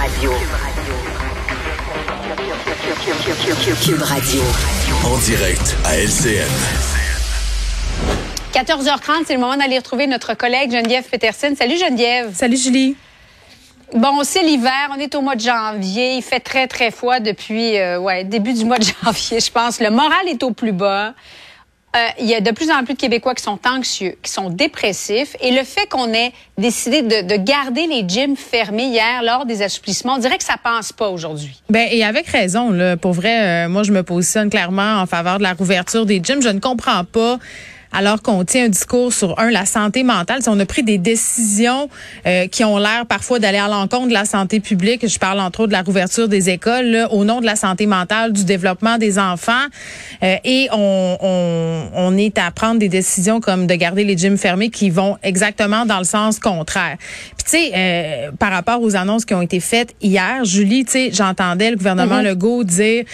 Radio. Cube Radio. En direct à LCN. 14h30, c'est le moment d'aller retrouver notre collègue Geneviève Peterson. Salut Geneviève. Salut Julie. Bon, c'est l'hiver, on est au mois de janvier, il fait très très froid depuis euh, ouais, début du mois de janvier, je pense. Le moral est au plus bas. Euh, il y a de plus en plus de Québécois qui sont anxieux, qui sont dépressifs. Et le fait qu'on ait décidé de, de, garder les gyms fermés hier lors des assouplissements, on dirait que ça passe pas aujourd'hui. Ben et avec raison. Pour vrai, euh, moi je me positionne clairement en faveur de la rouverture des gyms. Je ne comprends pas alors qu'on tient un discours sur un la santé mentale. Si on a pris des décisions euh, qui ont l'air parfois d'aller à l'encontre de la santé publique. Je parle entre autres de la rouverture des écoles là, au nom de la santé mentale, du développement des enfants, euh, et on, on, on, est à prendre des décisions comme de garder les gyms fermés qui vont exactement dans le sens contraire. Puis tu sais, euh, par rapport aux annonces qui ont été faites hier, Julie, tu sais, j'entendais le gouvernement mm-hmm. Legault dire,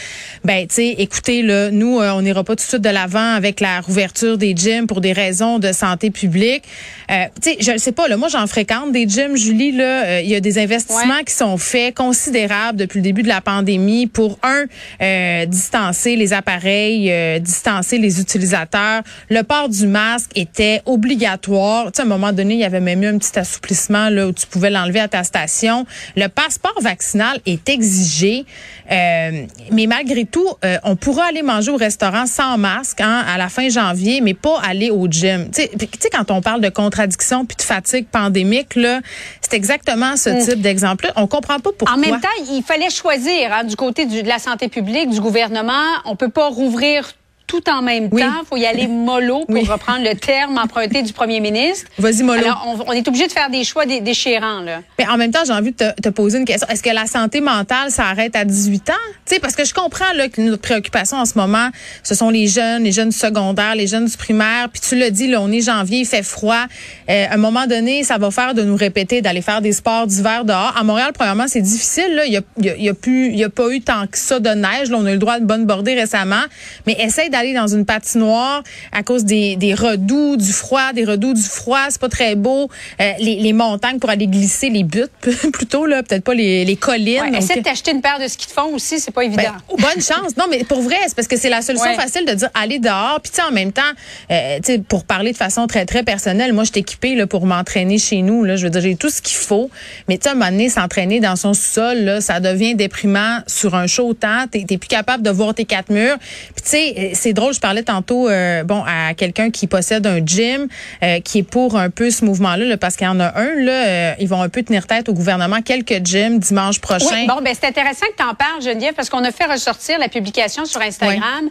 ben tu sais, écoutez là, nous on n'ira pas tout de suite de l'avant avec la rouverture des gyms pour des raisons de santé publique. Euh, tu sais, je ne sais pas, là, moi j'en fréquente des gyms, Julie, là, euh, il y a des investissements qui sont faits considérables depuis le début de la pandémie pour, un, euh, distancer les appareils, euh, distancer les utilisateurs. Le port du masque était obligatoire. Tu sais, à un moment donné, il y avait même eu un petit assouplissement là, où tu pouvais l'enlever à ta station. Le passeport vaccinal est exigé. Mais malgré tout, on pourra aller manger au restaurant sans masque hein, à la fin janvier, mais pas aller au gym. Tu sais, quand on parle de contradiction puis de fatigue pandémique, là, c'est exactement ce mm. type d'exemple-là. On comprend pas pourquoi. En même temps, il fallait choisir hein, du côté du, de la santé publique, du gouvernement. On peut pas rouvrir tout en même temps. Il faut y aller mollo pour reprendre le terme emprunté du premier ministre. Vas-y mollo. Alors, on, est obligé de faire des choix déchirants. Là. Mais en même temps, j'ai envie de te, te, poser une question. Est-ce que la santé mentale s'arrête à 18 ans? sais, parce que je comprends là, que notre préoccupation en ce moment, ce sont les jeunes, les jeunes secondaires, les jeunes du primaire. Puis tu l'as dit, là, on est janvier, il fait froid. Euh, à un moment donné, ça va faire de nous répéter d'aller faire des sports d'hiver dehors. À Montréal, premièrement, c'est difficile. Là. Il y a, y a, plus, il y a pas eu tant que ça de neige. Là, on a eu le droit de bonne bordée récemment. Mais essaye d'aller dans une patinoire noir à cause des, des redoux, du froid, des redoux du froid. C'est pas très beau. Euh, les, les, montagnes pour aller glisser, les buttes plutôt, là, peut-être pas les, les collines. Ouais, essaie de t'acheter une paire de skis de fond aussi, c'est pas évident. Ben, bonne chance. Non, mais pour vrai, c'est parce que c'est la solution facile de dire aller dehors. Puis tu sais, en même temps, euh, pour parler de façon très, très personnelle, moi, je suis équipée là, pour m'entraîner chez nous. Là. Je veux dire, j'ai tout ce qu'il faut. Mais tu sais, à un moment donné, s'entraîner dans son sous-sol, là, ça devient déprimant sur un chaud temps. T'es plus capable de voir tes quatre murs. Puis tu sais, c'est drôle, je parlais tantôt euh, bon, à quelqu'un qui possède un gym, euh, qui est pour un peu ce mouvement-là, parce qu'il y en a un, là, euh, ils vont un peu tenir tête au gouvernement, quelques gyms dimanche prochain. Oui, bon, ben c'est intéressant que tu en parles, Geneviève, parce qu'on a fait ressortir la publication sur Instagram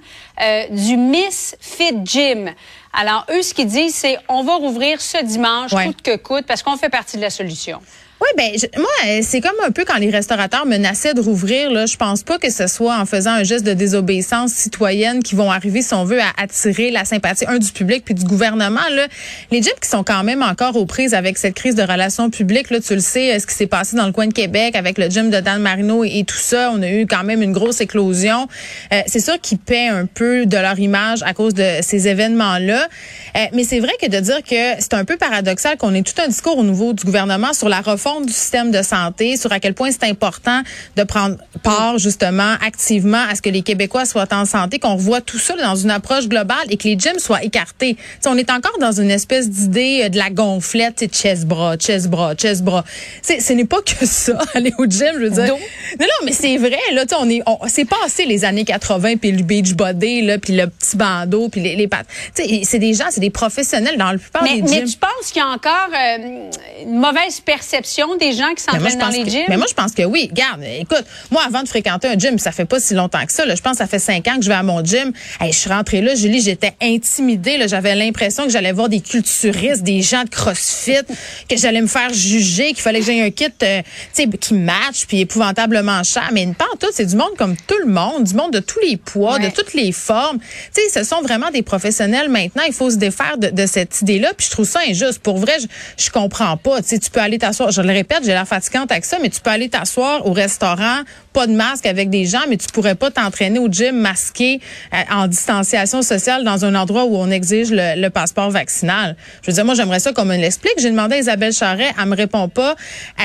du Miss Fit Gym. Alors, eux, ce qu'ils disent, c'est on va rouvrir ce dimanche, coûte que coûte, parce qu'on fait partie de la solution. Oui, ben moi, euh, c'est comme un peu quand les restaurateurs menaçaient de rouvrir. Là, je pense pas que ce soit en faisant un geste de désobéissance citoyenne qui vont arriver, si on veut, à attirer la sympathie un du public puis du gouvernement. Là, les gyms qui sont quand même encore aux prises avec cette crise de relations publiques. Là, tu le sais, ce qui s'est passé dans le coin de Québec avec le gym de Dan Marino et, tout ça, on a eu quand même une grosse éclosion. Euh, c'est sûr qu'ils paient un peu de leur image à cause de ces événements-là. Euh, mais c'est vrai que de dire que c'est un peu paradoxal qu'on ait tout un discours au niveau du gouvernement sur la refonte du système de santé, sur à quel point c'est important de prendre part justement activement à ce que les Québécois soient en santé, qu'on revoit tout ça dans une approche globale et que les gyms soient écartés. T'sais, on est encore dans une espèce d'idée euh, de la gonflette, chest bras, chest bras, chest bras. ce n'est pas que ça aller au gym, je veux dire. Non, non, mais c'est vrai là, on est, on, c'est passé les années 80 puis le beach body là, puis le petit bandeau puis les, les pattes. c'est des gens, c'est des professionnels dans la plupart mais, des gyms. Mais tu penses qu'il y a encore euh, une mauvaise perception des gens qui s'entraînent dans les gyms? mais moi, je pense que oui. Garde, écoute, moi, avant de fréquenter un gym, ça fait pas si longtemps que ça. je pense que ça fait cinq ans que je vais à mon gym. je suis rentrée là, Julie, j'étais intimidée. J'avais l'impression que j'allais voir des culturistes, des gens de CrossFit, que j'allais me faire juger, qu'il fallait que j'aie un kit euh, qui match, puis épouvantablement cher. Mais pas tout, c'est du monde comme tout le monde, du monde de tous les poids, de toutes les formes. Tu sais, ce sont vraiment des professionnels maintenant. Il faut se défaire de, cette idée-là. Puis je trouve ça injuste. Pour vrai, je, je comprends pas. Tu sais, tu peux aller t'asseoir le répète, j'ai l'air fatigante avec ça, mais tu peux aller t'asseoir au restaurant, pas de masque avec des gens, mais tu pourrais pas t'entraîner au gym masqué euh, en distanciation sociale dans un endroit où on exige le, passeport vaccinal. Je veux dire, moi, j'aimerais ça comme on l'explique. J'ai demandé à Isabelle Charret, elle me répond pas.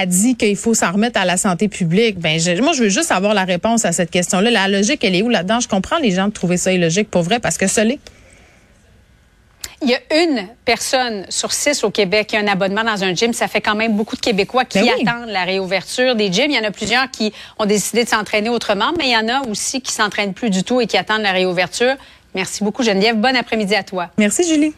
Elle dit qu'il faut s'en remettre à la santé publique. Ben, moi, je veux juste avoir la réponse à cette question-là. La logique, elle est où là-dedans? Je comprends les gens de trouver ça illogique pour vrai parce que ça l'est. Il y a une personne sur six au Québec qui a un abonnement dans un gym. Ça fait quand même beaucoup de Québécois qui ben attendent la réouverture des gyms. Il y en a plusieurs qui ont décidé de s'entraîner autrement, mais il y en a aussi qui s'entraînent plus du tout et qui attendent la réouverture. Merci beaucoup, Geneviève. Bon après-midi à toi. Merci, Julie.